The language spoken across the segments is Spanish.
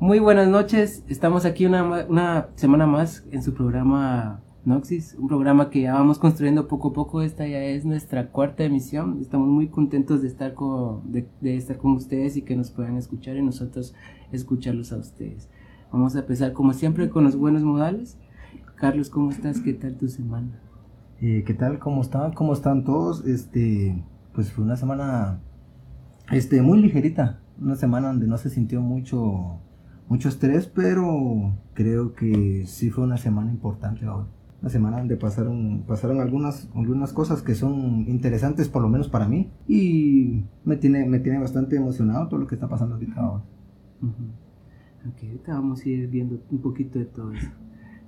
Muy buenas noches, estamos aquí una, una semana más en su programa Noxis, un programa que ya vamos construyendo poco a poco, esta ya es nuestra cuarta emisión, estamos muy contentos de estar con, de, estar con ustedes y que nos puedan escuchar y nosotros escucharlos a ustedes. Vamos a empezar como siempre con los buenos modales. Carlos, ¿cómo estás? ¿Qué tal tu semana? Eh, ¿Qué tal? ¿Cómo están? ¿Cómo están todos? Este, pues fue una semana, este, muy ligerita, una semana donde no se sintió mucho, mucho estrés, pero creo que sí fue una semana importante ahora. Una semana donde pasaron, pasaron algunas, algunas cosas que son interesantes, por lo menos para mí, y me tiene, me tiene bastante emocionado todo lo que está pasando ahorita ahora. Ok, ahorita vamos a ir viendo un poquito de todo eso.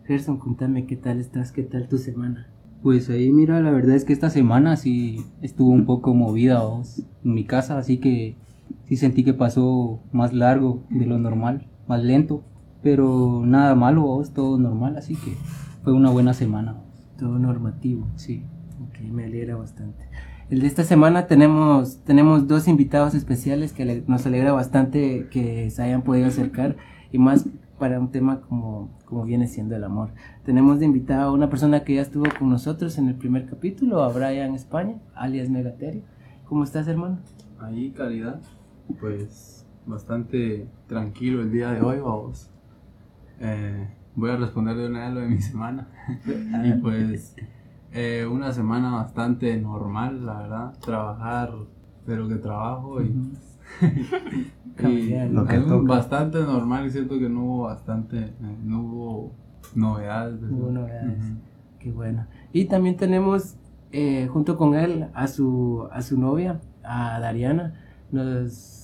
Gerson, contame qué tal estás, qué tal tu semana. Pues ahí mira, la verdad es que esta semana sí estuvo un poco movida en mi casa, así que sí sentí que pasó más largo de lo normal, más lento, pero nada malo, ¿vos? todo normal, así que fue una buena semana. Todo normativo. Sí. Ok, me alegra bastante. El de esta semana tenemos, tenemos dos invitados especiales que nos alegra bastante que se hayan podido acercar y más para un tema como, como viene siendo el amor. Tenemos de invitado a una persona que ya estuvo con nosotros en el primer capítulo, a Brian España, alias Megaterio. ¿Cómo estás, hermano? Ahí, calidad. Pues bastante tranquilo el día de hoy, vamos. Eh, voy a responder de una vez lo de mi semana. y pues eh, una semana bastante normal, la verdad. Trabajar, pero que trabajo y... y Lo que es toca. bastante normal siento que no hubo bastante, eh, no hubo novedades. de No hubo novedades. Qué bueno. Y también tenemos eh, junto con él a su, a su novia, a Dariana. Nos,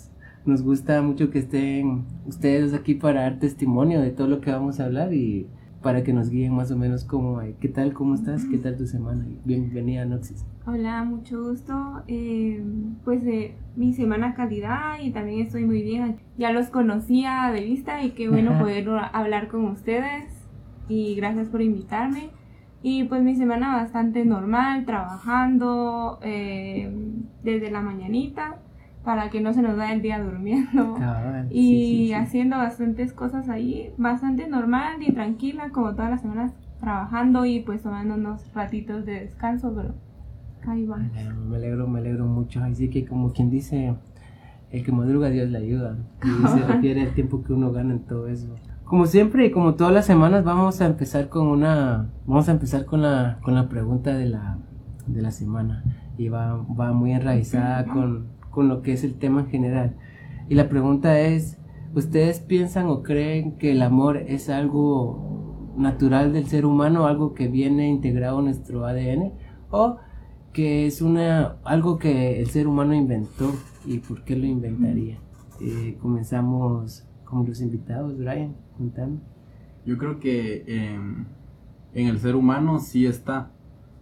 nos gusta mucho que estén ustedes aquí para dar testimonio de todo lo que vamos a hablar y para que nos guíen más o menos cómo, eh, qué tal, cómo estás, qué tal tu semana. Bienvenida, Noxis. Hola, mucho gusto. Eh, pues de mi semana calidad y también estoy muy bien. Ya los conocía de vista y qué bueno Ajá. poder hablar con ustedes y gracias por invitarme. Y pues mi semana bastante normal, trabajando eh, desde la mañanita para que no se nos vaya el día durmiendo. Cabal, Y sí, sí, sí. haciendo bastantes cosas ahí, bastante normal y tranquila, como todas las semanas trabajando y pues tomando unos ratitos de descanso, pero ahí va. Me alegro, me alegro, me alegro mucho. Así que como quien dice, el que madruga Dios le ayuda. Y se refiere al tiempo que uno gana en todo eso. Como siempre y como todas las semanas vamos a empezar con una, vamos a empezar con la, con la pregunta de la, de la semana. Y va, va muy enraizada con, con lo que es el tema en general. Y la pregunta es, ¿ustedes piensan o creen que el amor es algo natural del ser humano, algo que viene integrado en nuestro ADN? ¿O que es una algo que el ser humano inventó y por qué lo inventaría. Eh, comenzamos con los invitados, Brian, contame. Yo creo que em, en el ser humano sí está.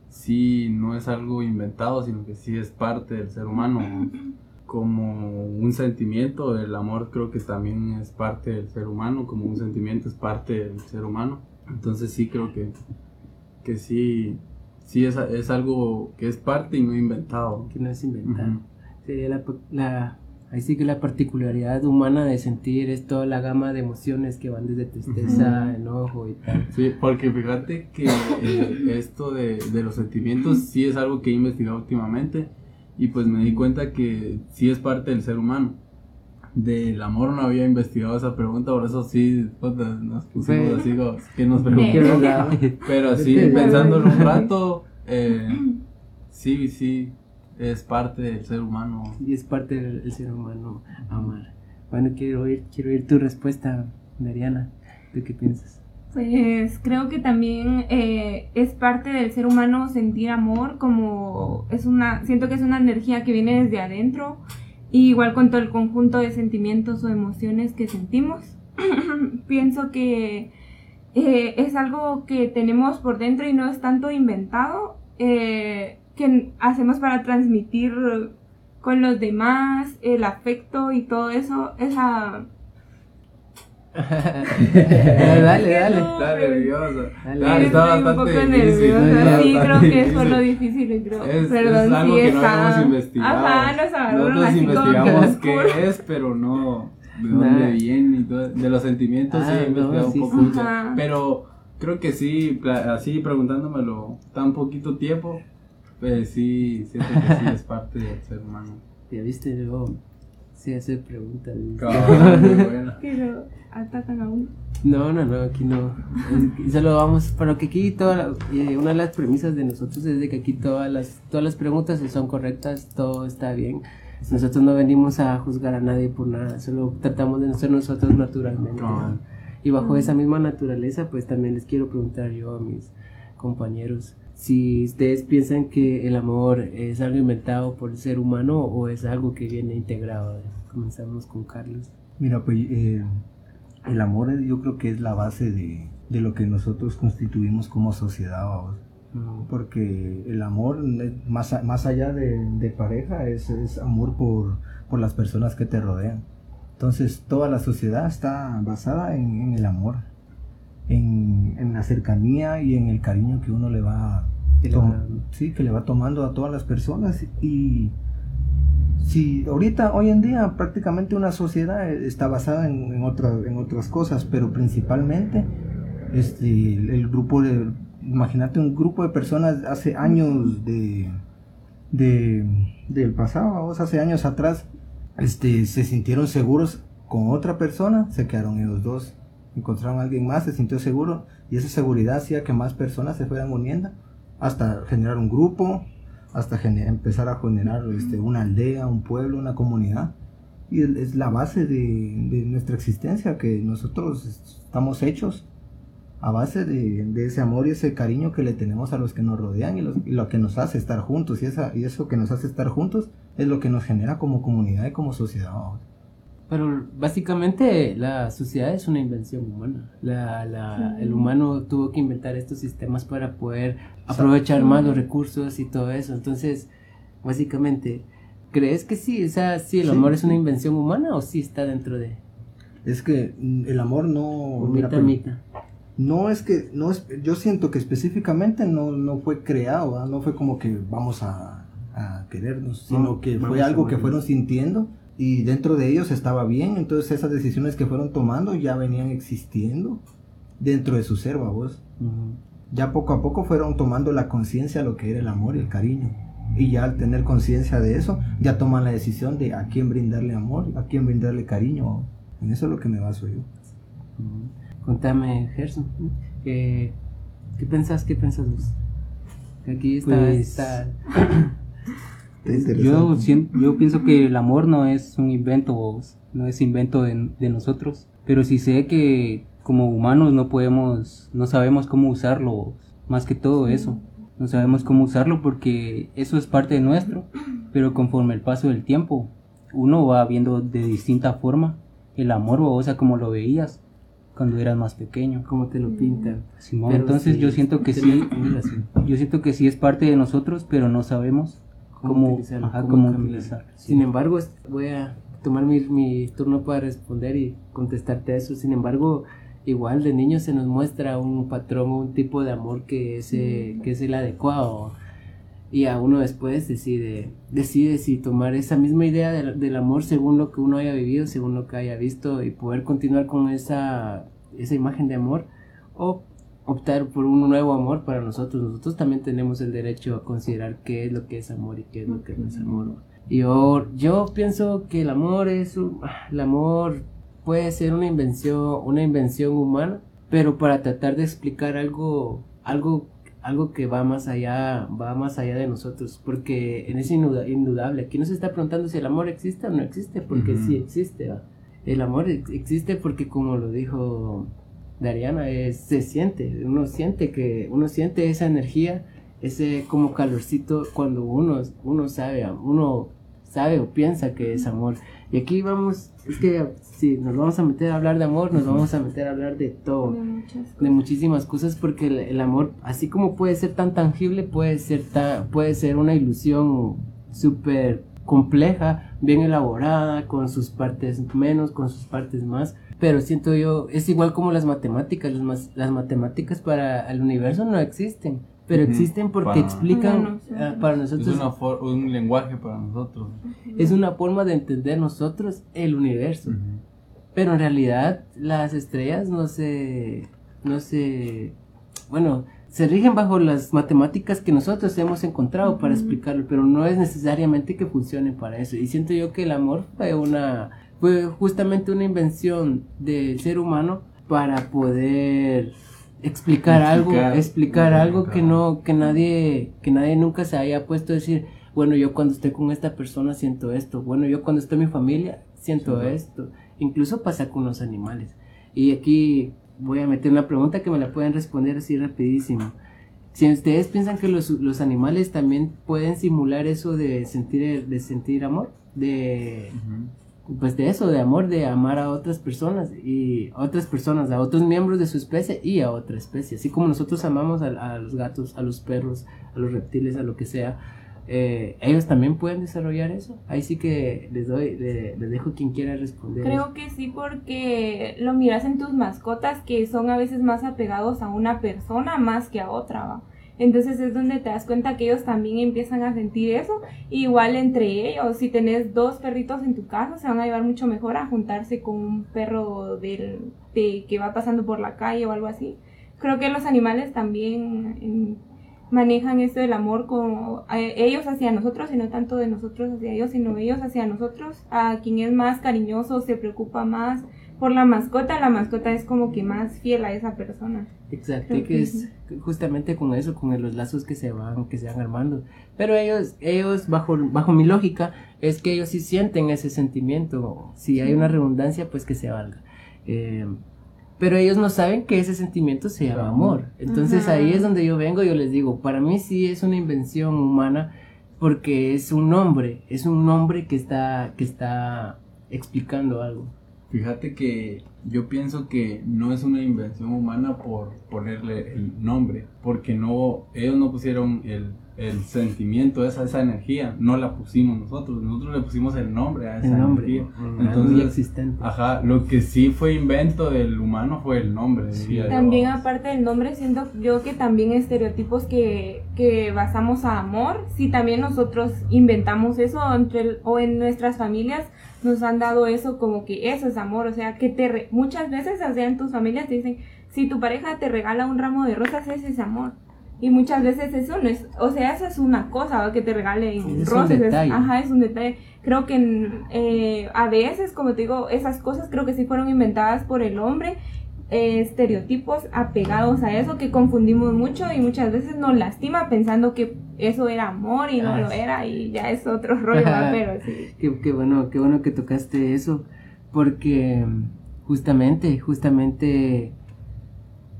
Sí, no es algo inventado, sino que sí es parte del ser humano. Como un sentimiento, el amor creo que también es parte del ser humano, como un sentimiento es parte del ser humano. Entonces sí creo que, que sí, sí es, es algo que es parte y no inventado. Que no es inventado. Ujú. Sería la, la- ahí sí que la particularidad humana de sentir es toda la gama de emociones que van desde tristeza, enojo y tal. Sí, porque fíjate que eh, esto de, de los sentimientos sí es algo que he investigado últimamente y pues me di cuenta que sí es parte del ser humano. Del amor no había investigado esa pregunta, por eso sí nos pusimos Sí. así que nos preguntamos. Pero sí, pensándolo un rato, eh, sí, sí, es parte del ser humano. Y es parte del ser humano amar. Bueno, quiero oír, quiero oír tu respuesta, Dariana. ¿Tú qué piensas? Pues creo que también eh, es parte del ser humano sentir amor, como es una, siento que es una energía que viene desde adentro, igual con todo el conjunto de sentimientos o emociones que sentimos. Pienso que eh, es algo que tenemos por dentro y no es tanto inventado, eh, que hacemos para transmitir con los demás el afecto y todo eso, esa dale, dale, dale. Está nerviosa. Dale. Ah, Sí, está estoy un poco difícil, nerviosa. Sí, creo que eso es lo difícil. creo. Es, Perdón, es algo sí, que no habíamos investigado. Ajá, nos Nosotros así como que investigamos qué es, pero no, de dónde Nah. viene y todo, de los sentimientos, Ah, sí, he investigado no, sí, un poco. sí. Pero creo que sí, así preguntándomelo tan poquito tiempo, pues sí, siento que sí es parte del ser humano. Ya viste, luego sí hacer preguntas. Pero atacan a uno. No, no, no, aquí no. Solo vamos, pero que aquí toda la- eh, una de las premisas de nosotros es de que aquí todas las, todas las preguntas son correctas, todo está bien. Nosotros no venimos a juzgar a nadie por nada, solo tratamos de ser nosotros naturalmente. Cabal. Y bajo esa misma naturaleza, pues también les quiero preguntar yo a mis compañeros si ustedes piensan que el amor es algo inventado por el ser humano o es algo que viene integrado. Comenzamos con Carlos. Mira, pues eh, el amor yo creo que es la base de, de lo que nosotros constituimos como sociedad, porque el amor, eh, más, más allá de, de pareja, es, es amor por, por las personas que te rodean. Entonces, toda la sociedad está basada en, en el amor, en, en la cercanía y en el cariño que uno le va, Que le tom- va- sí, que le va tomando a todas las personas. Y si ahorita, hoy en día, prácticamente una sociedad eh, está basada en, otra- en otras cosas, pero principalmente este, el, el grupo de, imagínate un grupo de personas hace años de, de del pasado, vamos, hace años atrás, este, se sintieron seguros con otra persona, se quedaron ellos dos, encontraron a alguien más, se sintió seguro y esa seguridad hacía que más personas se fueran uniendo hasta generar un grupo, hasta gene- empezar a generar este, una aldea, un pueblo, una comunidad. Y es- la base de, de nuestra existencia, que nosotros estamos hechos a base de, de ese amor y ese cariño que le tenemos a los que nos rodean y lo que nos hace estar juntos. Y, esa, y eso que nos hace estar juntos es lo que nos genera como comunidad y como sociedad. Pero básicamente la sociedad es una invención humana. La, la- El humano tuvo que inventar estos sistemas para poder aprovechar más los recursos y todo eso. Entonces, básicamente, ¿crees que sí? O sea, sí, el Sí. amor es una invención humana o sí está dentro de... Es que mm, el amor no... mira, mitad? No es que, no es, yo siento que específicamente no, no fue creado, ¿verdad? no fue como que vamos a, a querernos, sino que fue algo que fueron sintiendo y dentro de ellos estaba bien, entonces esas decisiones que fueron tomando ya venían existiendo dentro de su ser, vos. Ya poco a poco fueron tomando la conciencia de lo que era el amor y el cariño. Y ya al tener conciencia de eso, ya toman la decisión de a quién brindarle amor, a quién brindarle cariño. En eso es lo que me baso yo. Ujú. Contame, Gerson, ¿qué, qué pensás, qué pensás vos? Aquí está, Pues, Está Yo, interesante. sien- yo pienso que el amor no es un invento, no es invento de, de nosotros, pero sí sé que como humanos no podemos, no sabemos cómo usarlo, más que todo eso, no sabemos cómo usarlo porque eso es parte de nuestro, pero conforme el paso del tiempo, uno va viendo de distinta forma el amor, vos, a como lo veías cuando eras más pequeño. como te lo pintan. Simón, entonces sí, yo siento que sí, yo siento que sí es parte de nosotros, pero no sabemos cómo, utilizarlo, ajá, cómo. Sin embargo, voy a tomar mi, mi turno para responder y contestarte a eso. Sin embargo, igual de niño se nos muestra un patrón, un tipo de amor que es, eh, que es el adecuado. Y a uno después decide, decide si tomar esa misma idea del, del amor según lo que uno haya vivido, según lo que haya visto y poder continuar con esa, esa imagen de amor o optar por un nuevo amor para nosotros. Nosotros también tenemos el derecho a considerar qué es lo que es amor y qué es lo que no es amor. Yo, yo pienso que el amor es un- el amor puede ser una invención, una invención humana, pero para tratar de explicar algo, algo, algo que va más allá, va más allá de nosotros, porque es induda- indudable. Aquí no se está preguntando si el amor existe o no existe, porque Ujú. sí existe. El amor ex- existe porque como lo dijo Dariana, es, se siente, uno siente que, uno siente esa energía, ese como calorcito cuando uno, uno sabe, uno sabe o piensa que es amor. Y aquí vamos, es que si nos vamos a meter a hablar de amor, nos vamos a meter a hablar de todo De muchas de muchísimas cosas porque el, el amor así como puede ser tan tangible puede ser tan, puede ser una ilusión súper compleja bien elaborada con sus partes menos con sus partes más pero siento yo es igual como las matemáticas las, mas- las matemáticas para el universo no existen pero existen porque Para- explican Para nosotros. ah, para Es una for- un lenguaje para nosotros. es una forma de entender nosotros el universo. Pero en realidad las estrellas no se, no se, bueno, se rigen bajo las matemáticas que nosotros hemos encontrado para explicarlo, pero no es necesariamente que funcione para eso. Y siento yo que el amor fue una, fue justamente una invención del ser humano para poder explicar, algo, explicar algo que no, que nadie, que nadie nunca se haya puesto a decir, bueno, yo cuando estoy con esta persona siento esto, bueno, yo cuando estoy en mi familia siento esto, incluso pasa con los animales. Y aquí voy a meter una pregunta que me la pueden responder así rapidísimo. Si ustedes piensan que los, los animales también pueden simular eso de sentir, de sentir amor, de pues de eso, de amor, de amar a otras personas y a otras personas, a otros miembros de su especie y a otra especie. Así como nosotros amamos a, los gatos, a los perros, a los reptiles, a lo que sea, eh, ellos también pueden desarrollar eso. Ahí sí que les doy, les, dejo quien quiera responder. Creo que sí, porque lo miras en tus mascotas que son a veces más apegados a una persona más que a otra. ¿va? Entonces es donde te das cuenta que ellos también empiezan a sentir eso. Igual entre ellos, si tenés dos perritos en tu casa, se van a llevar mucho mejor a juntarse con un perro del, de, que va pasando por la calle o algo así. Creo que los animales también manejan esto del amor como ellos hacia nosotros y no tanto de nosotros hacia ellos, sino ellos hacia nosotros. A quien es más cariñoso, se preocupa más por la mascota, la mascota es como que más fiel a esa persona. Exacto, que, es justamente con eso, con los lazos que se van, que se van armando. Pero ellos, ellos bajo, bajo mi lógica, es que ellos sí sienten ese sentimiento. Si hay una redundancia, pues que se valga. Eh, pero ellos no saben que ese sentimiento se llama amor. Entonces ahí es donde yo vengo y yo les digo, para mí sí es una invención humana porque es un nombre, es un nombre que está, que está explicando algo. Fíjate que yo pienso que no es una invención humana por ponerle el nombre, porque no, ellos no pusieron el, el sentimiento, esa, esa energía, no la pusimos nosotros, nosotros le pusimos el nombre a esa el nombre, energía. Entonces, existente. Ajá, lo que sí fue invento del humano fue el nombre. También aparte del nombre, siento yo que también estereotipos que, que basamos a amor, si también nosotros inventamos eso entre, o en nuestras familias, nos han dado eso como que eso es amor, o sea, que te muchas veces, o sea, en tus familias te dicen, si tu pareja te regala un ramo de rosas, ese es amor. Y muchas veces eso no es, o sea, eso es una cosa, que te regalen rosas. ajá, es un detalle. Creo que eh, a veces, como te digo, esas cosas creo que sí fueron inventadas por el hombre eh, estereotipos apegados a eso que confundimos mucho y muchas veces nos lastima pensando que eso era amor y no ah, lo era y ya es otro rollo, pero sí. Qué, bueno, qué bueno que tocaste eso, porque justamente, justamente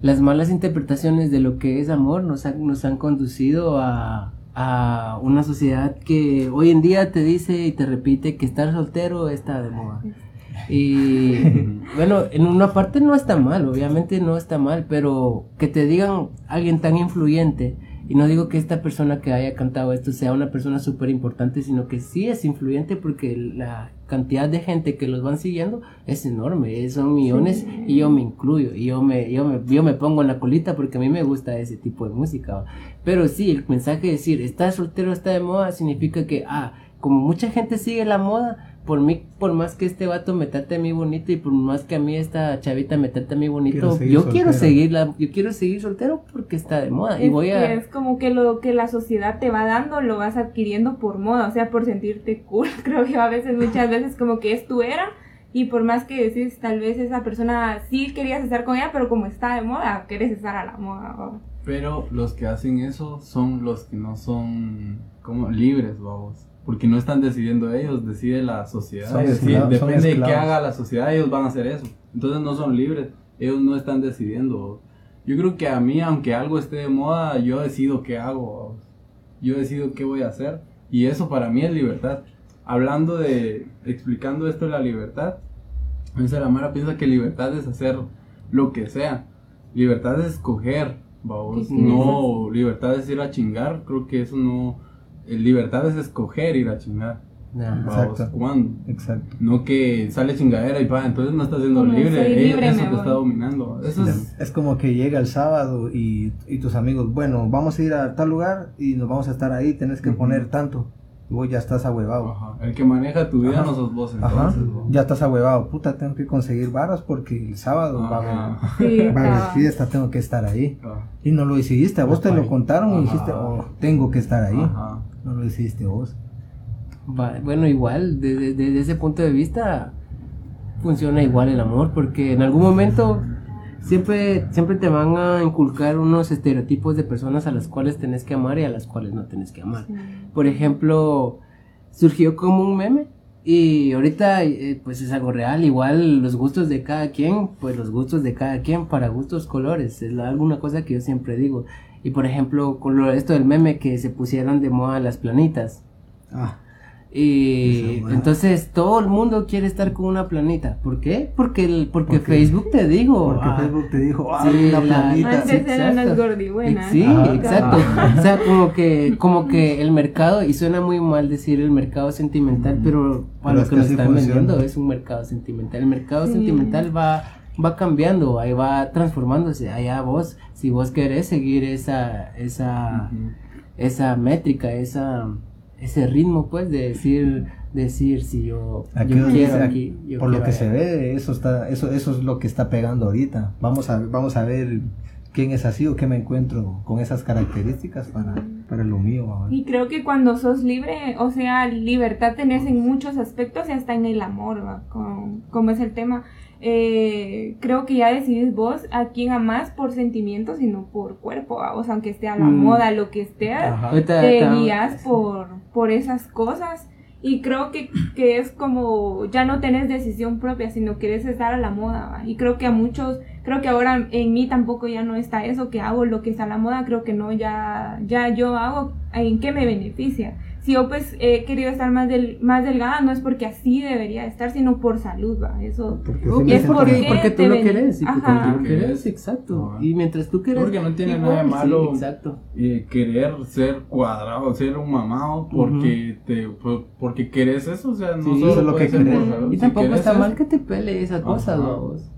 las malas interpretaciones de lo que es amor nos, nos han conducido a, a una sociedad que hoy en día te dice y te repite que estar soltero está de moda. Y bueno, en una parte no está mal, obviamente no está mal, pero que te digan alguien tan influyente, y no digo que esta persona que haya cantado esto sea una persona súper importante, sino que sí es influyente porque la cantidad de gente que los van siguiendo es enorme, son millones y yo me incluyo, y yo me, yo me, yo me pongo en la colita porque a mí me gusta ese tipo de música. Pero sí, el mensaje de decir, está soltero, está de moda, significa que, ah, como mucha gente sigue la moda, por mí, por más que este vato me trate a mí bonito y por más que a mí esta chavita me trate a mí bonito, yo quiero seguirla, yo quiero seguir soltero porque está de moda y voy a... Es como que lo que la sociedad te va dando lo vas adquiriendo por moda, o sea, por sentirte cool, creo que a veces, muchas veces como que es tu era y por más que decís, tal vez esa persona sí querías estar con ella, pero como está de moda, quieres estar a la moda. Pero los que hacen eso son los que no son como libres, vamos porque no están decidiendo ellos, decide la sociedad. depende de qué haga la sociedad, ellos van a hacer eso. Entonces no son libres, ellos no están decidiendo. Yo creo que a mí, aunque algo esté de moda, yo decido qué hago, yo decido qué voy a hacer, y eso para mí es libertad. Hablando de, explicando esto de la libertad, a veces la Mara piensa que libertad es hacer lo que sea, libertad es escoger, no, libertad es ir a chingar, creo que eso no libertad es escoger ir a chingar. exacto. Exacto. No que sale chingadera y pa, entonces no estás siendo libre, eso te está dominando. Eso es... como que llega el sábado y, tus amigos, bueno, vamos a ir a tal lugar y nos vamos a estar ahí, tienes que poner tanto. y vos ya estás ahuevado. Ajá. El que maneja tu vida Ajá. no sos vos Ajá, ya estás ahuevado. Puta, tengo que conseguir varas porque el sábado va a. Sí, va a fiesta, tengo que estar ahí. Ajá. Y no lo decidiste, a vos te lo contaron y dijiste, oh, tengo que estar ahí. Ajá. No lo decidiste vos. Va- Bueno, igual, desde, desde ese punto de vista, funciona igual el amor, porque en algún momento siempre, siempre te van a inculcar unos estereotipos de personas a las cuales tenés que amar y a las cuales no tenés que amar. Por ejemplo, surgió como un meme y ahorita eh, pues es algo real, igual los gustos de cada quien, pues los gustos de cada quien para gustos colores, es alguna cosa que yo siempre digo. Y por ejemplo, con lo, esto del meme que se pusieron de moda las planitas. Ah, Y entonces todo el mundo quiere estar con una planita. ¿Por qué? Porque, el, porque, Porque- Facebook te dijo. porque ah, Facebook te dijo, ah, sí, una la- planita. Antes Sí, eran las exacto. gordibuenas. Sí, Ajá. exacto. O sea, como que, como que el mercado, y suena muy mal decir el mercado sentimental, pero para Pero lo es que nos están funciona. vendiendo es un mercado sentimental. El mercado Sí. sentimental va, va cambiando, ahí va transformándose. Allá vos, si vos querés seguir esa, esa, esa métrica, esa, ese ritmo, pues, de decir, decir si yo, Aquí yo quiero dice, aquí, yo por lo que se ve, eso está, eso, eso es lo que está pegando ahorita. Vamos a, vamos a ver quién es así o qué me encuentro con esas características para, para lo mío. ahora. Y creo que cuando sos libre, o sea, libertad tenés en muchos aspectos y hasta en el amor, como es el tema. Eh, creo que ya decidís vos a quién amás por sentimientos y no por cuerpo, ¿va? o sea, aunque esté a la Mm. moda, lo que esté, Ajá. Te guías por, por esas cosas. Y creo que, que es como, ya no tenés decisión propia, sino querés estar a la moda. ¿va? Y creo que a muchos, creo que ahora en mí tampoco ya no está eso, que hago lo que está a la moda, creo que no, ya, ya yo hago en qué me beneficia. Si yo pues he querido estar más, del, más delgada, no es porque así debería estar, sino por salud, ¿va? Eso. Porque Ok, sí me es porque- porque tú te lo ven- querés y porque Ajá. tú lo querés, exacto. Ajá. Y mientras tú querés. Porque no tiene igual, nada de malo. Sí, exacto. eh, querer ser cuadrado, ser un mamado porque te por- porque querés eso, o sea, no Sí, solo eso es lo que ser por Y si tampoco está eso, mal que te pele esa cosa, Ajá. vos.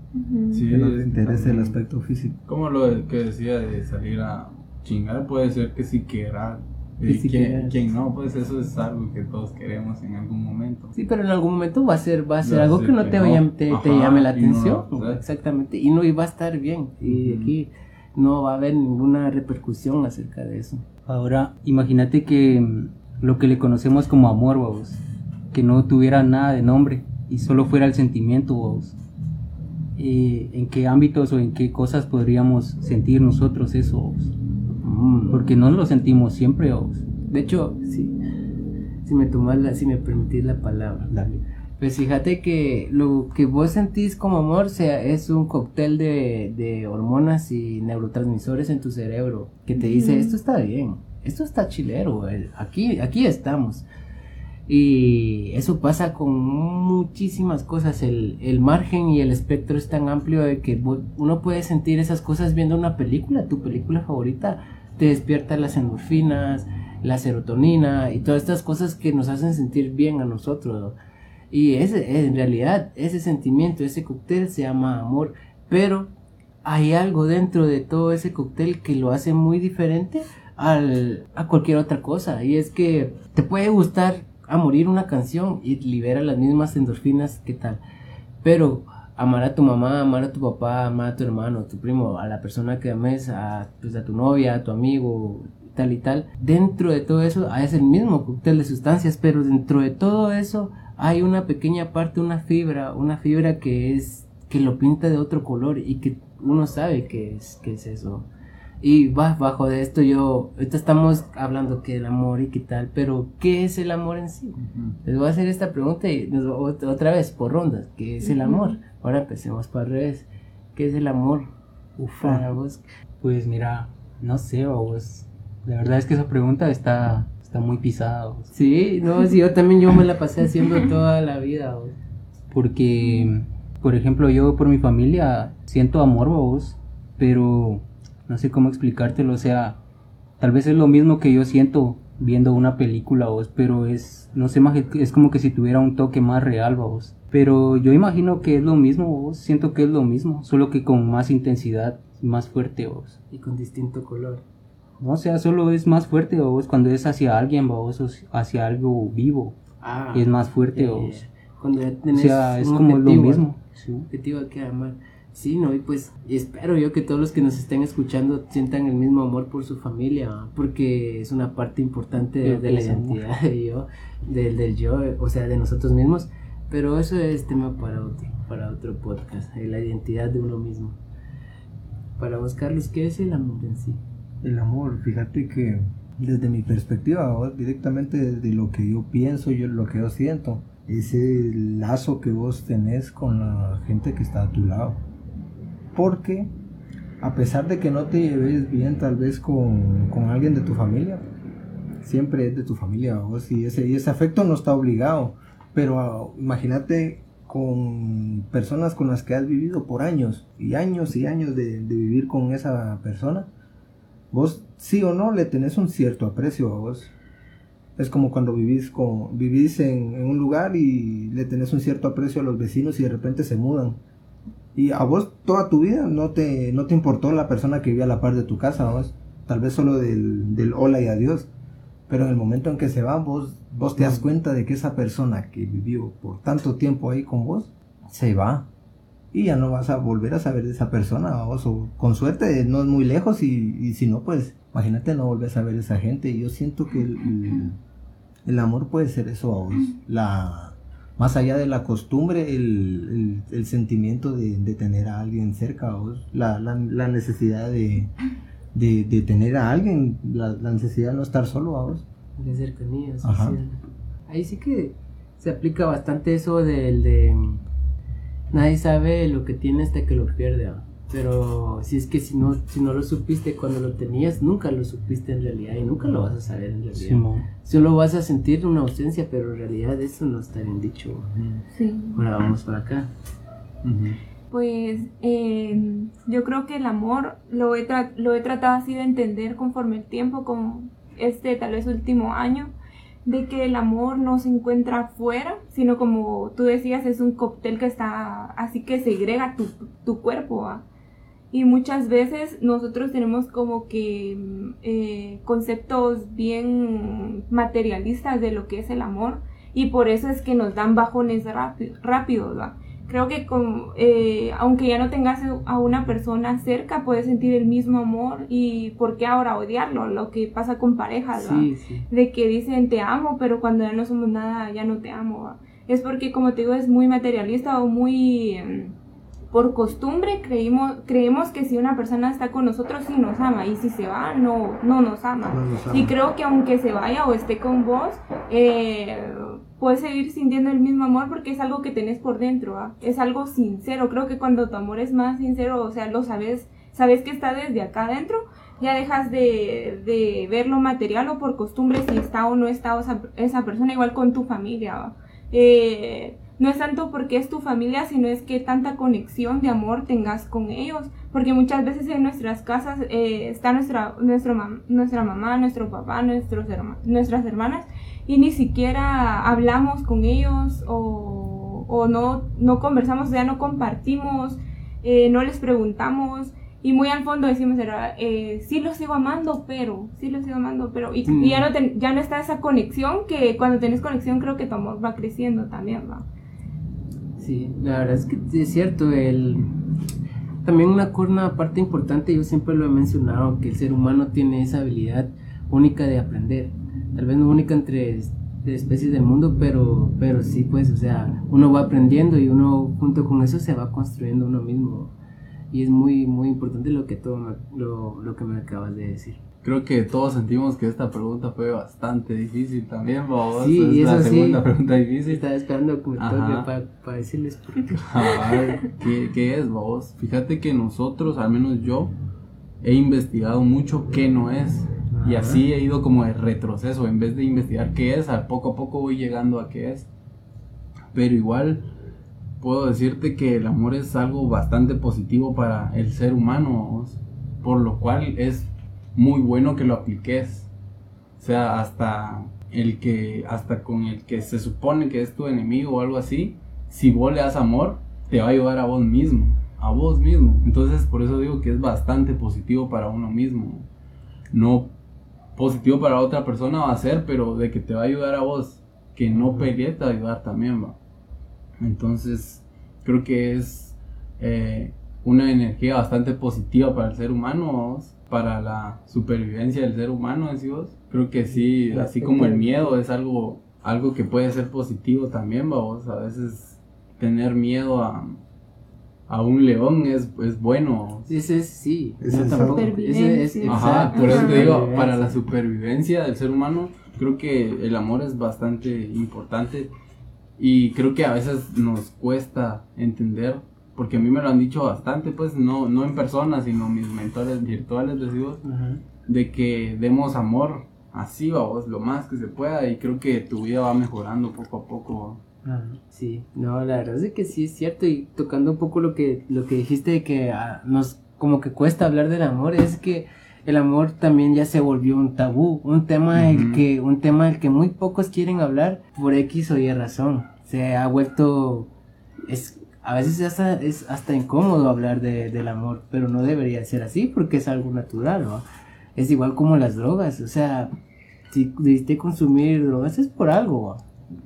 Sí, Que no te es- interese el aspecto físico. Como lo de- que decía de salir a chingar, puede ser que si quiera. Y si quien, no, pues eso es algo que todos queremos en algún momento. Sí, pero en algún momento va a ser, va a ser Va a algo ser que no que te, no. vaya- te, te Ajá, llame la y no, atención. o sea. Exactamente. Y no iba a estar bien. Y aquí no va a haber ninguna repercusión acerca de eso. Ahora, imagínate que mm, lo que le conocemos como amor, vamos, que no tuviera nada de nombre y solo fuera el sentimiento, vamos. Eh, ¿En qué ámbitos o en qué cosas podríamos sentir nosotros eso? vamos? Mm. Porque no lo sentimos siempre. De hecho, sí. Si me tomas la, si me permitís la palabra. Dale. Pues fíjate que lo que vos sentís como amor sea, es un cóctel de, de hormonas y neurotransmisores en tu cerebro que te dice esto está bien, esto está chilero, aquí, aquí estamos. Y eso pasa con muchísimas cosas. El, el margen y el espectro es tan amplio de que uno puede sentir esas cosas viendo una película, tu película favorita, te despierta las endorfinas, la serotonina y todas estas cosas que nos hacen sentir bien a nosotros. ¿no? Y ese, en realidad, ese sentimiento, ese cóctel se llama amor. Pero hay algo dentro de todo ese cóctel que lo hace muy diferente al, a cualquier otra cosa. Y es que te puede gustar a morir una canción y libera las mismas endorfinas que tal. Pero amar a tu mamá, amar a tu papá, amar a tu hermano, a tu primo, a la persona que ames, a, pues, a tu novia, a tu amigo, tal y tal. Dentro de todo eso es el mismo cóctel de sustancias, pero dentro de todo eso hay una pequeña parte, una fibra, una fibra que es que lo pinta de otro color y que uno sabe que es, que es eso. Y bajo de esto yo, ahorita estamos hablando que el amor y qué tal, pero ¿qué es el amor en sí? Les voy a hacer esta pregunta y otra vez por rondas. ¿Qué es el amor? Ahora empecemos para el revés. ¿Qué es el amor? Para vos. Pues mira, no sé, vos. La verdad es que esa pregunta está, está muy pisada, vos. Sí, no, sí, yo también yo me la pasé haciendo toda la vida. vos. Porque, por ejemplo, yo por mi familia siento amor, vos, pero no sé cómo explicártelo. O sea, tal vez es lo mismo que yo siento viendo una película, vos, pero es, no sé, más es como que si tuviera un toque más real, vos. Pero yo imagino que es lo mismo, vos. Siento que es lo mismo, solo que con más intensidad, más fuerte, vos. Y con distinto color. No, o sea, solo es más fuerte vos cuando es hacia alguien, vos, o hacia algo vivo. Ah, es más fuerte eh, vos. Cuando ya O tenés sea, es un como lo mismo. Sí. objetivo que amar. Sí, no, y pues espero yo que todos los que nos estén escuchando sientan el mismo amor por su familia, porque es una parte importante de, de la identidad de yo, del, del yo, o sea, de nosotros mismos. Pero eso es tema para otro, para otro podcast, eh, la identidad de uno mismo. Para vos, Carlos, ¿qué es el amor en sí? El amor, fíjate que desde mi perspectiva, directamente desde lo que yo pienso, yo lo que yo siento, ese lazo que vos tenés con la gente que está a tu lado. Porque a pesar de que no te lleves bien tal vez con, con alguien de tu familia, siempre es de tu familia, vos, y ese, y ese afecto no está obligado. Pero ah, imagínate con personas con las que has vivido por años y años y años de, vivir con esa persona, vos sí o no le tenés un cierto aprecio a vos. Es como cuando vivís, con, vivís en, en un lugar y le tenés un cierto aprecio a los vecinos y de repente se mudan. Y a vos toda tu vida no te, no te importó la persona que vivía a la par de tu casa, vos. Tal vez solo del, del hola y adiós. Pero en el momento en que se van, vos, vos te das cuenta de que esa persona que vivió por tanto tiempo ahí con vos, se va. Y ya no vas a volver a saber de esa persona, vos. O con suerte no es muy lejos y, y si no, pues imagínate no volver a ver a esa gente. Y yo siento que el, el, el amor puede ser eso a vos. La, más allá de la costumbre, el, el, sentimiento de, de, tener a alguien cerca a vos. La, la, la necesidad de, de, de, tener a alguien, la, la, necesidad de no estar solo a vos. De cercanía, sí, Ajá. sí. Ahí sí que se aplica bastante eso del de nadie sabe lo que tiene hasta que lo pierde. ¿va? Pero si es que si no, si no lo supiste cuando lo tenías, nunca lo supiste en realidad y nunca lo vas a saber en realidad. Solo vas a sentir una ausencia, pero en realidad eso no está bien dicho. Sí. Ahora vamos para acá. Ujú. Pues eh, yo creo que el amor lo he, lo he tratado así de entender conforme el tiempo, con este tal vez último año, de que el amor no se encuentra afuera, sino como tú decías, es un cóctel que está así que segrega tu, tu cuerpo. Y muchas veces nosotros tenemos como que mm, eh, conceptos bien materialistas de lo que es el amor y por eso es que nos dan bajones rápi- rápidos. ¿va? Creo que con, eh, aunque ya no tengas a una persona cerca, puedes sentir el mismo amor y por qué ahora odiarlo, lo que pasa con parejas. Sí, sí. de que dicen te amo, pero cuando ya no somos nada, ya no te amo. ¿va? Es porque, como te digo, es muy materialista o muy... em, por costumbre creímos, creemos que si una persona está con nosotros sí nos ama y si se va no, no nos ama. No nos ama. Y creo que aunque se vaya o esté con vos, eh, puedes seguir sintiendo el mismo amor porque es algo que tenés por dentro, ¿ah? es algo sincero. Creo que cuando tu amor es más sincero, o sea, lo sabes, sabes que está desde acá adentro, ya dejas de, de ver lo material o por costumbre si está o no está esa, esa persona, igual con tu familia. Eh, no es tanto porque es tu familia, sino es que tanta conexión de amor tengas con ellos. Porque muchas veces en nuestras casas eh, está nuestra, nuestro mam- nuestra mamá, nuestro papá, nuestros herma- nuestras hermanas y ni siquiera hablamos con ellos o, o no, no conversamos, o sea, no compartimos, eh, no les preguntamos. Y muy al fondo decimos, era, eh, sí los sigo amando, pero, sí los sigo amando, pero, y, y ya, no ten- ya no está esa conexión que cuando tenés conexión creo que tu amor va creciendo también, ¿va? Sí, la verdad es que es cierto. El... También una, una parte importante, yo siempre lo he mencionado, que el ser humano tiene esa habilidad única de aprender. Tal vez no única entre especies del mundo, pero, pero sí, pues, o sea, uno va aprendiendo y uno junto con eso se va construyendo uno mismo. Y es muy, muy importante lo que, todo lo, lo que me acabas de decir. Creo que todos sentimos que esta pregunta fue bastante difícil también, vamos. Sí, es y la eso sí. segunda pregunta difícil. Estaba esperando Ajá. toque para decirles por qué. A ver, ¿qué, qué es, vos? Fíjate que nosotros, al menos yo, he investigado mucho qué no es. Y Ajá. así he ido como de retroceso. En vez de investigar qué es, a poco a poco voy llegando a qué es. Pero igual puedo decirte que el amor es algo bastante positivo para el ser humano, vos, por lo cual es muy bueno que lo apliques. O sea, hasta el que, hasta con el que se supone que es tu enemigo o algo así, si vos le das amor, te va a ayudar a vos mismo, a vos mismo. Entonces, por eso digo que es bastante positivo para uno mismo. no positivo para otra persona va a ser, pero de que te va a ayudar a vos, que no pelees, te va a ayudar también, va. Entonces, creo que es eh, una energía bastante positiva para el ser humano, para la supervivencia del ser humano, decimos. Creo que sí, así como el miedo es algo, algo que puede ser positivo también, vamos. A veces tener miedo a, a un león es, es bueno. Ese es, sí, Ese yo es tampoco. supervivencia. Ese es, Ajá, por eso te digo, para la supervivencia del ser humano, creo que el amor es bastante importante y creo que a veces nos cuesta entender, porque a mí me lo han dicho bastante, pues no, no en persona, sino mis mentores virtuales, les digo, Ajá. de que demos amor así, vamos, lo más que se pueda y creo que tu vida va mejorando poco a poco. Ajá, Sí, no, la verdad es que sí es cierto y tocando un poco lo que lo que dijiste de que ah, nos como que cuesta hablar del amor es que el amor también ya se volvió un tabú, un tema del que un tema del que muy pocos quieren hablar por X o Y razón. Se ha vuelto es a veces hasta, es hasta incómodo hablar de, del amor, pero no debería ser así porque es algo natural, ¿no? Es igual como las drogas, o sea, si decidiste consumir drogas es por algo,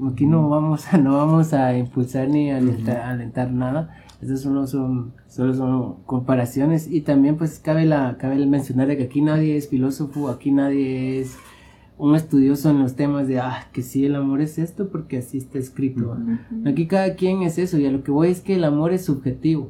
aquí no vamos a, no vamos a impulsar ni a alentar, alentar nada, esas solo son, solo son comparaciones. Y también pues cabe la, cabe mencionar de que aquí nadie es filósofo, aquí nadie es un estudioso en los temas de, ah, que sí, el amor es esto porque así está escrito. Aquí cada quien es eso y a lo que voy es que el amor es subjetivo.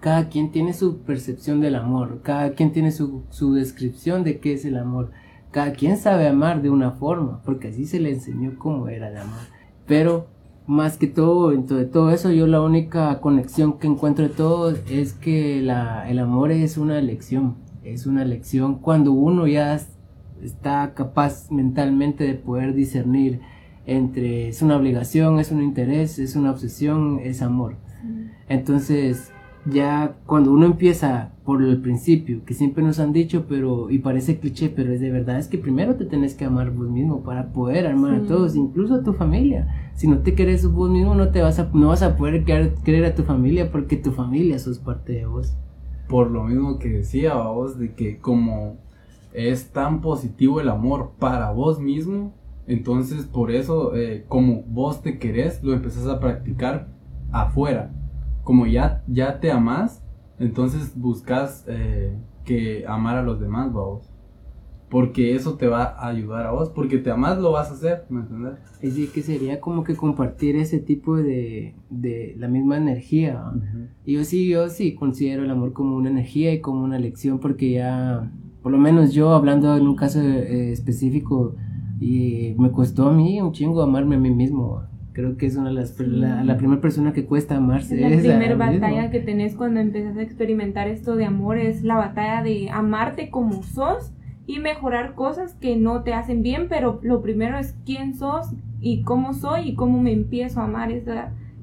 Cada quien tiene su percepción del amor, cada quien tiene su, su descripción de qué es el amor. Cada quien sabe amar de una forma, porque así se le enseñó cómo era el amor. Pero más que todo, dentro de todo eso, yo la única conexión que encuentro de todo es que la, el amor es una elección. Es una elección cuando uno ya está capaz mentalmente de poder discernir entre es una obligación, es un interés, es una obsesión, es amor. Entonces, ya cuando uno empieza por el principio, que siempre nos han dicho, pero, y parece cliché, pero es de verdad, es que primero te tenés que amar vos mismo para poder amar a todos, incluso a tu familia. Si no te querés vos mismo, no te vas a, no vas a poder querer, querer a tu familia porque tu familia sos parte de vos. Por lo mismo que decía vos, de que como es tan positivo el amor para vos mismo, entonces por eso, eh, como vos te querés, lo empezás a practicar afuera. Como ya, ya te amás, entonces buscas eh, que amar a los demás, vos. Porque eso te va a ayudar a vos, porque te amás lo vas a hacer, ¿me entendés? Es decir, que sería como que compartir ese tipo de, de la misma energía. yo sí, yo sí considero el amor como una energía y como una lección porque ya, por lo menos yo hablando en un caso eh, específico, y me costó a mí un chingo amarme a mí mismo. Creo que es una de las, la, la primera persona que cuesta amarse. Es la primera uno mismo. batalla que tenés cuando empezás a experimentar esto de amor, es la batalla de amarte como sos y mejorar cosas que no te hacen bien, pero lo primero es quién sos y cómo soy y cómo me empiezo a amar. Es,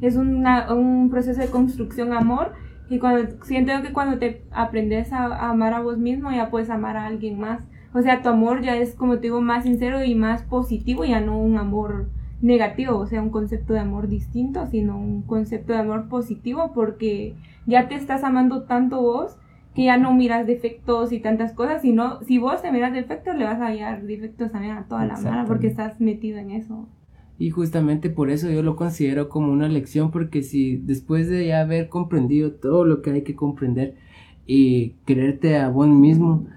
es una- un proceso de construcción amor y cuando siento que cuando te aprendes a, a amar a vos mismo ya puedes amar a alguien más. O sea, tu amor ya es, como te digo, más sincero y más positivo, ya no un amor negativo, o sea, un concepto de amor distinto, sino un concepto de amor positivo porque ya te estás amando tanto vos que ya no miras defectos y tantas cosas, sino si vos te miras defectos le vas a hallar defectos también a toda la mano Exactamente. porque estás metido en eso. Y justamente por eso yo lo considero como una lección, porque si después de ya haber comprendido todo lo que hay que comprender y quererte a vos mismo,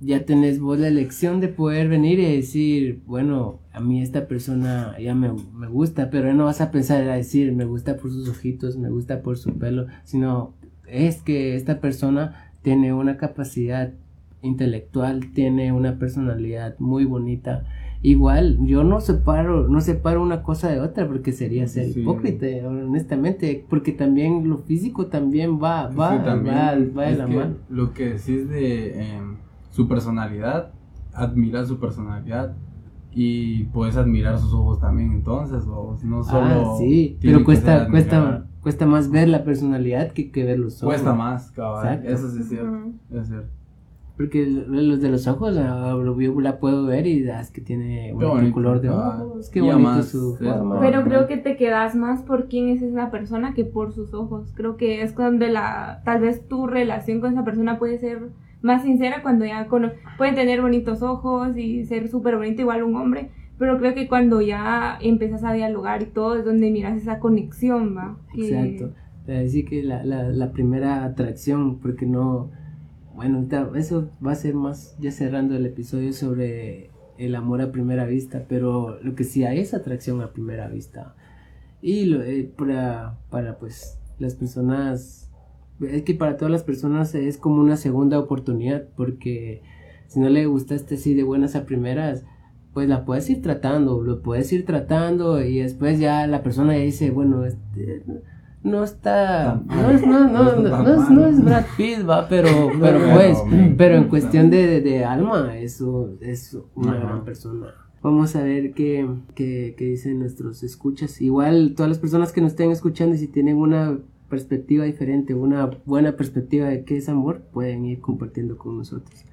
ya tenés vos la elección de poder venir y decir, bueno, a mí esta persona ya me, me gusta, pero no vas a pensar a decir, me gusta por sus ojitos, me gusta por su pelo, sino es que esta persona tiene una capacidad intelectual, tiene una personalidad muy bonita. Igual, yo no separo, no separo una cosa de otra porque sería ser Sí. hipócrita, honestamente, porque también lo físico también va, va, Sí, también, va, va de es la mano. Lo que decís de em, su personalidad, admirar su personalidad y puedes admirar sus ojos también entonces, o no solo... ah, sí, pero cuesta, cuesta, cuesta más ver la personalidad que, que ver los ojos. Cuesta más, cabal, Exacto. eso sí es cierto, Ujú. es cierto. Porque los de los ojos, ah, yo la puedo ver y ah, es que tiene bonito, color de cabal. ojos, qué bonito además, su forma. Pero creo que te quedas más por quién es esa persona que por sus ojos. Creo que es donde la, tal vez tu relación con esa persona puede ser más sincera cuando ya cono pueden tener bonitos ojos y ser súper bonito igual un hombre, pero creo que cuando ya empiezas a dialogar y todo es donde miras esa conexión, ¿va? Que- Exacto. Así que la, la, la primera atracción, porque no. Bueno, eso va a ser más ya cerrando el episodio sobre el amor a primera vista, pero lo que sí hay es atracción a primera vista. Y lo, eh, para, para pues las personas, es que para todas las personas es como una segunda oportunidad, porque si no le gustaste así de buenas a primeras, pues la puedes ir tratando, lo puedes ir tratando y después ya la persona ya dice, bueno, este, no está, no es, no, no, no, no es, no es Brad Pitt, va, pero, pero pues, pero en cuestión de, de alma, eso es una Ajá. gran persona. Vamos a ver qué, qué, qué dicen nuestros escuchas. Igual todas las personas que nos estén escuchando y si tienen una perspectiva diferente, una buena perspectiva de qué es amor, pueden ir compartiendo con nosotros.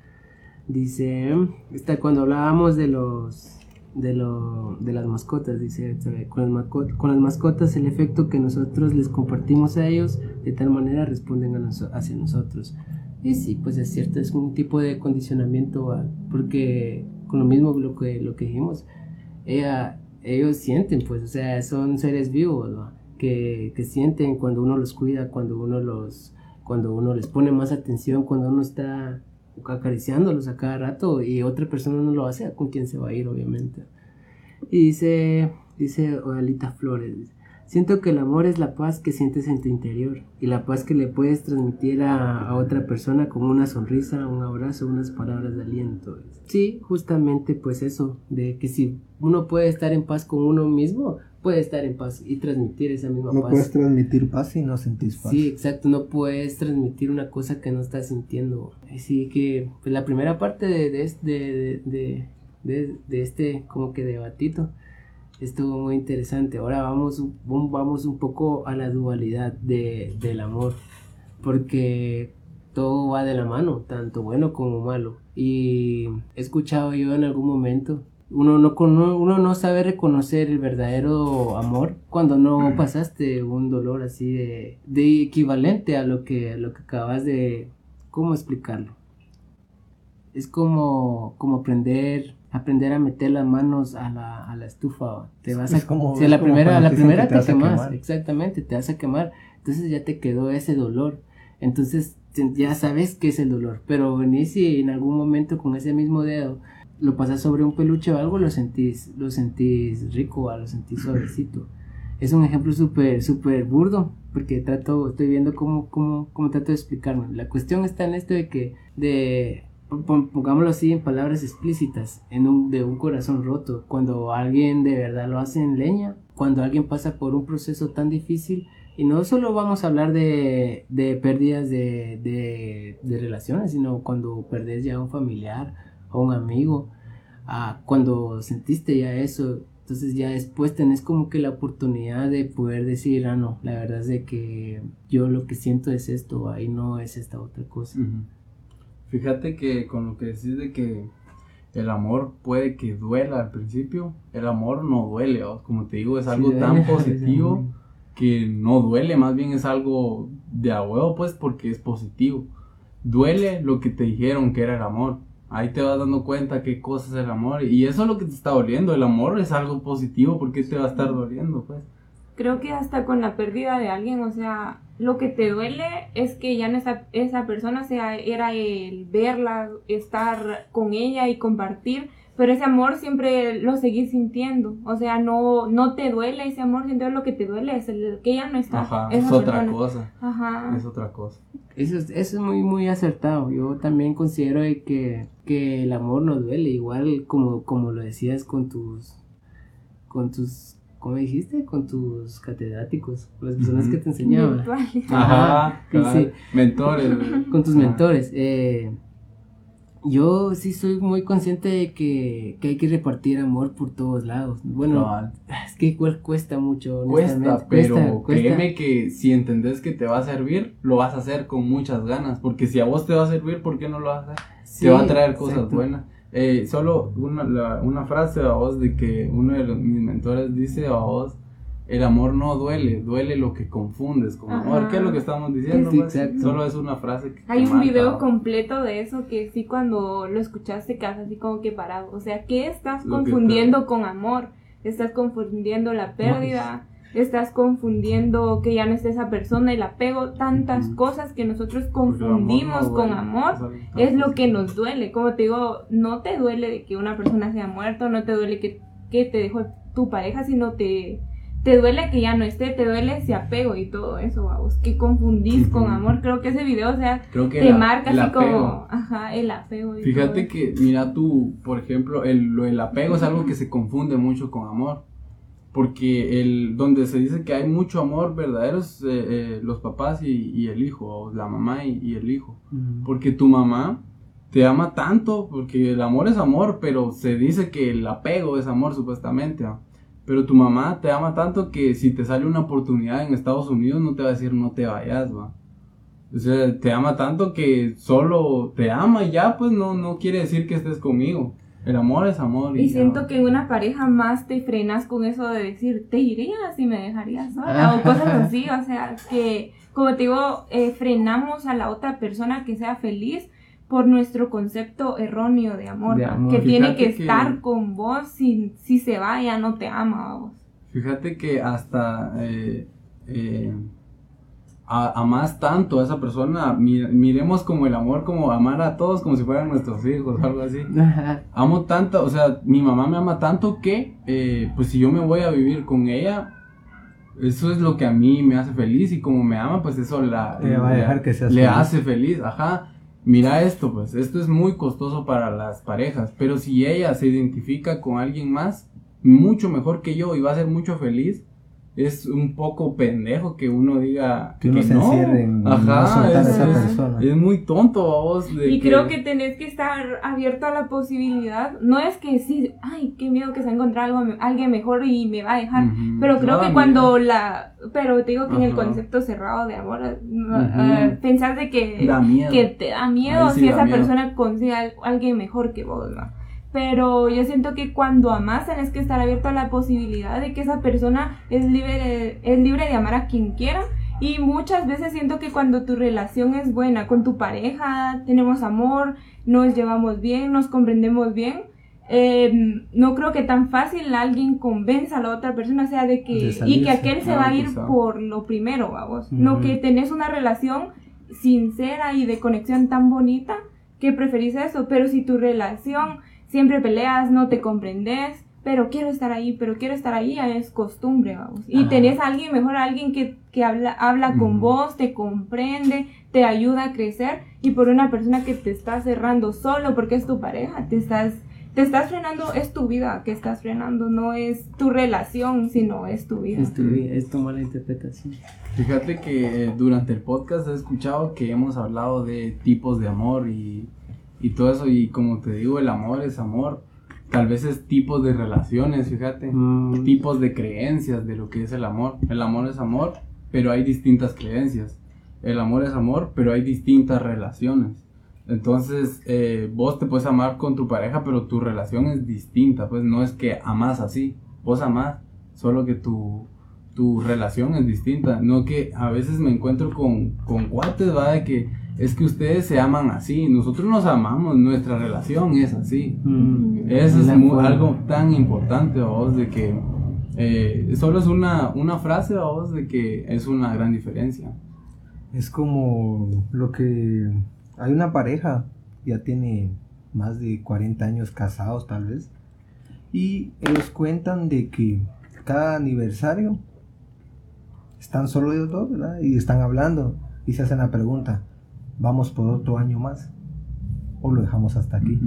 Dice, esta, cuando hablábamos de los de lo de las mascotas, dice, sabe, con las, mascotas el efecto que nosotros les compartimos a ellos de tal manera responden hacia nosotros. Y sí, pues es cierto, es un tipo de condicionamiento, ¿va? porque con lo mismo lo que, lo que dijimos, ellos sienten, pues, o sea, son seres vivos. Que, que sienten cuando uno los cuida, cuando uno los, cuando uno les pone más atención, cuando uno está acariciándolos a cada rato y otra persona no lo hace, ¿con quién se va a ir, obviamente? Y dice, dice Odalita Flores, siento que el amor es la paz que sientes en tu interior y la paz que le puedes transmitir a, a otra persona con una sonrisa, un abrazo, unas palabras de aliento. Sí, justamente pues eso, de que si uno puede estar en paz con uno mismo, puede estar en paz y transmitir esa misma No paz. puedes transmitir paz si no sentís paz. Sí, exacto, no puedes transmitir una cosa que no estás sintiendo. Así que pues, la primera parte de, de, de, de, de- este como que debatito estuvo muy interesante. Ahora vamos, vamos un poco a la dualidad de, del amor, porque todo va de la mano, tanto bueno como malo. Y he escuchado yo en algún momento uno no, uno no sabe reconocer el verdadero amor cuando no pasaste un dolor así de, de equivalente a lo que, a lo que acabas de... ¿Cómo explicarlo? Es como, como aprender, aprender a meter las manos a la, a la estufa. Te vas a, Es como- si a la primera, a la primera que te, a quemas, quemar. exactamente, te vas a quemar. Entonces ya te quedó ese dolor. Entonces ya sabes qué es el dolor. Pero venís y en algún momento con ese mismo dedo lo pasas sobre un peluche o algo, lo sentís, lo sentís rico, lo sentís suavecito. Es un ejemplo súper, súper burdo, porque trato, estoy viendo cómo, cómo, cómo trato de explicarme. La cuestión está en esto de que, de, pon- pongámoslo así en palabras explícitas, en un, de un corazón roto, cuando alguien de verdad lo hace en leña, cuando alguien pasa por un proceso tan difícil, y no solo vamos a hablar de, de pérdidas de, de, de relaciones, sino cuando perdés ya un familiar, a un amigo, a cuando sentiste ya eso, entonces ya después tenés como que la oportunidad de poder decir, ah, no, la verdad es de que yo lo que siento es esto, ahí no es esta otra cosa. Fíjate que con lo que decís de que el amor puede que duela al principio, el amor no duele, ¿o? como te digo, es algo Sí, tan positivo que no duele, más bien es algo de a huevo, pues, porque es positivo. Duele lo que te dijeron que era el amor. Ahí te vas dando cuenta qué cosa es el amor. Y eso es lo que te está doliendo. El amor es algo positivo. ¿Por qué te va a estar doliendo, pues? Creo que hasta con la pérdida de alguien, o sea, lo que te duele es que ya no esa, esa persona, sea, era el verla, estar con ella y compartir, pero ese amor siempre lo seguís sintiendo, o sea, no, no te duele ese amor, siento lo que te duele es el que ya no está. Ajá, es otra persona. cosa. Ajá. Es otra cosa. Eso es, eso es muy, muy acertado. Yo también considero de que, que el amor no duele, igual como, como lo decías con tus, con tus, ¿cómo dijiste? Con tus catedráticos, con las personas que te enseñaban. Ajá, sí, sí. mentores. con tus Ajá. mentores. eh, yo sí soy muy consciente de que, que hay que repartir amor por todos lados. Bueno, es que igual cuesta mucho. Cuesta, pero Cuesta, cuesta. créeme que si entendés que te va a servir, lo vas a hacer con muchas ganas. Porque si a vos te va a servir, ¿por qué no lo vas a hacer? Sí, te va a traer cosas exacto. buenas. Eh, solo una, la- una frase a vos de que uno de los- mis mentores dice a vos, el amor no duele, duele lo que confundes con amor. Ajá. ¿Qué es lo que estamos diciendo? Sí, pues? exacto. Solo es una frase que Hay que un video completo de eso que sí cuando lo escuchaste quedas así como que parado. O sea, ¿qué estás Lo que confundiendo con amor? Estás confundiendo la pérdida, estás confundiendo que ya no está esa persona, el apego, tantas cosas que nosotros amor confundimos con amor. Es lo que nos duele. Como te digo, no te duele de que una persona sea muerta, no te duele que, que te dejó tu pareja, sino te, te duele que ya no esté, te duele ese apego y todo eso, vamos, que confundís con amor. Creo que ese video, o sea, Creo que te marca así apego. como, ajá, el apego. y todo Fíjate que, mira tú, por ejemplo, el, lo- el apego es algo que se confunde mucho con amor. Porque el, donde se dice que hay mucho amor verdadero es eh, eh, los papás y, y el hijo, o la mamá y, y el hijo. Porque tu mamá te ama tanto, porque el amor es amor, pero se dice que el apego es amor supuestamente. ¿va? Pero tu mamá te ama tanto que si te sale una oportunidad en Estados Unidos no te va a decir no te vayas, va. O sea, te ama tanto que solo te ama y ya, pues no, no quiere decir que estés conmigo. El amor es amor. Y siento que en una pareja más te frenas con eso de decir, te irías y me dejarías sola, o cosas así, o sea, que, como te digo, eh, frenamos a la otra persona que sea feliz por nuestro concepto erróneo de amor, De ¿va? amor. que tiene que, que- estar con vos, si, si se va ya no te ama a vos. Fíjate que hasta eh, eh, a- amás tanto a esa persona, mi- miremos como el amor, como amar a todos como si fueran nuestros hijos o algo así. Ajá. Amo tanto, o sea, mi mamá me ama tanto que, eh, pues si yo me voy a vivir con ella, eso es lo que a mí me hace feliz y como me ama, pues eso la, Ella va a le- dejar que seas le feliz. hace feliz, ajá. Mira esto, pues esto es muy costoso para las parejas, pero si ella se identifica con alguien más, mucho mejor que yo y va a ser mucho feliz, es un poco pendejo que uno diga Que uno se no. encierre en no Ajá, a es, esa es- persona. es muy tonto a vos de Y creo que tenés que estar abierto a la posibilidad. No es que sí, ay, qué miedo que se encontrar algo, alguien mejor y me va a dejar. Pero creo que mira. cuando la. Pero te digo que en el concepto cerrado de amor, eh, eh, pensás de que, Da miedo. que te da miedo sí si da esa miedo. persona consigue al- alguien mejor que vos, ¿no? Pero yo siento que cuando amas tenés que estar abierto a la posibilidad de que esa persona es libre de, es libre de amar a quien quiera. Y muchas veces siento que cuando tu relación es buena con tu pareja, tenemos amor, nos llevamos bien, nos comprendemos bien, eh, no creo que tan fácil alguien convenza a la otra persona, o sea, de que, De y que aquel se va a ir quizá. por lo primero, vamos. No que tenés una relación sincera y de conexión tan bonita que preferís eso, pero si tu relación siempre peleas, no te comprendes, pero quiero estar ahí, pero quiero estar ahí, es costumbre, vamos. Y Ajá. tenés a alguien mejor, a alguien que, que habla, habla con vos, te comprende, te ayuda a crecer, y por una persona que te está cerrando solo porque es tu pareja, te estás, te estás frenando, es tu vida que estás frenando, no es tu relación, sino es tu vida. Es tu, es tu mala interpretación. Fíjate que eh, durante el podcast he escuchado que hemos hablado de tipos de amor y, y todo eso y como te digo, el amor es amor. Tal vez es tipos de relaciones, fíjate. Mm. Tipos de creencias de lo que es el amor. El amor es amor, pero hay distintas creencias. El amor es amor, pero hay distintas relaciones. Entonces, eh, vos te puedes amar con tu pareja, pero tu relación es distinta. Pues no es que amas así. Vos amás, solo que tu, tu relación es distinta. No que a veces me encuentro con, con cuates, va, de que es que ustedes se aman así. Nosotros nos amamos, nuestra relación es así. Mm. Eso es algo tan importante a vos de que eh, solo es una, una frase vos de que es una gran diferencia. Es como lo que hay una pareja, ya tiene más de 40 años casados tal vez, y ellos cuentan de que cada aniversario están solo ellos dos, ¿verdad? Y están hablando y se hacen la pregunta, ¿vamos por otro año más? ¿O lo dejamos hasta aquí?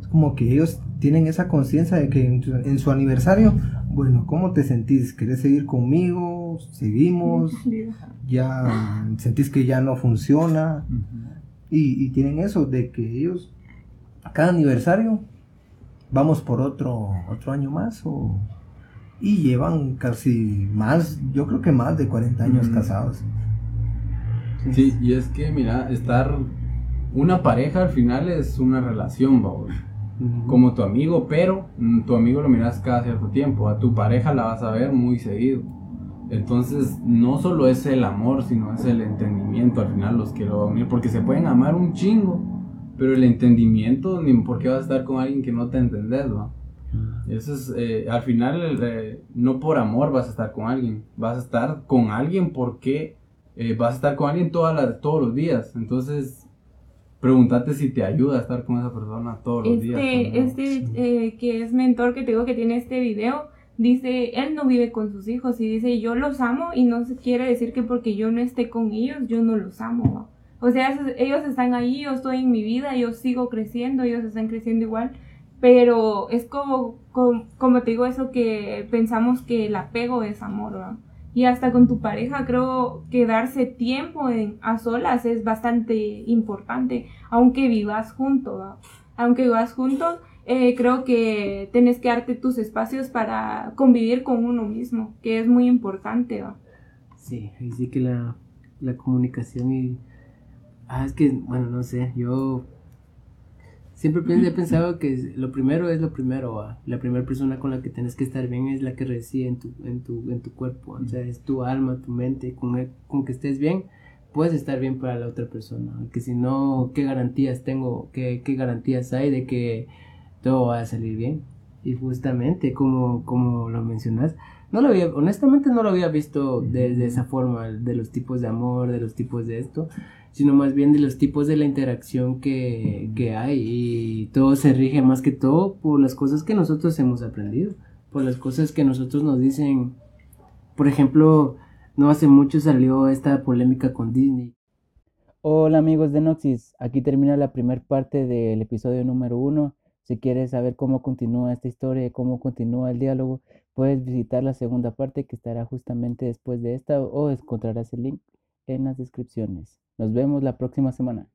Es como que ellos tienen esa conciencia de que en, su- en su aniversario, bueno, ¿cómo te sentís? ¿Querés seguir conmigo? ¿Seguimos? ¿Ya sentís que ya no funciona? Y, y tienen eso de que ellos, cada aniversario, vamos por otro, otro año más o... Y llevan casi más, yo creo que más de 40 años casados. Sí, y es que, mira, estar. Una pareja al final es una relación, babos. Como tu amigo, pero mm, tu amigo lo miras cada cierto tiempo, a tu pareja la vas a ver muy seguido. Entonces, no solo es el amor, sino es el entendimiento al final los que lo va a unir, porque se pueden amar un chingo, pero el entendimiento, ni por qué vas a estar con alguien que no te entendés, ¿va? Eso es, eh, al final, eh, no por amor vas a estar con alguien, vas a estar con alguien porque eh, vas a estar con alguien todas las- todos los días. Entonces, pregúntate si te ayuda a estar con esa persona todos los días. Este, este eh, que es mentor que te digo que tiene este video, dice, él no vive con sus hijos y dice, yo los amo y no quiere decir que porque yo no esté con ellos, yo no los amo. O sea, ellos están ahí, yo estoy en mi vida, yo sigo creciendo, ellos están creciendo igual, pero es como, como, como te digo eso que pensamos que el apego es amor, ¿va? Y hasta con tu pareja creo que darse tiempo en- a solas es bastante importante, aunque vivas juntos, aunque vivas juntos, eh, creo que tienes que darte tus espacios para convivir con uno mismo, que es muy importante. Sí, ahí sí que la, la comunicación y... Ah, es que, bueno, no sé, yo siempre he pensado que lo primero es lo primero, ¿va? la primera persona con la que tienes que estar bien es la que reside en tu, en tu, en tu cuerpo, o sea, es tu alma, tu mente, con, el- con que estés bien, puedes estar bien para la otra persona, que si no, ¿qué garantías tengo, qué, qué garantías hay de que todo va a salir bien? Y justamente, como, como lo mencionas, no lo había, honestamente no lo había visto de, de esa forma, de los tipos de amor, de los tipos de esto, sino más bien de los tipos de la interacción que, que hay y todo se rige más que todo por las cosas que nosotros hemos aprendido, por las cosas que nosotros nos dicen, por ejemplo, no hace mucho salió esta polémica con Disney. Hola amigos de Noxis, aquí termina la primera parte del episodio número uno. Si quieres saber cómo continúa esta historia cómo continúa el diálogo, puedes visitar la segunda parte que estará justamente después de esta o encontrarás el link en las descripciones. Nos vemos la próxima semana.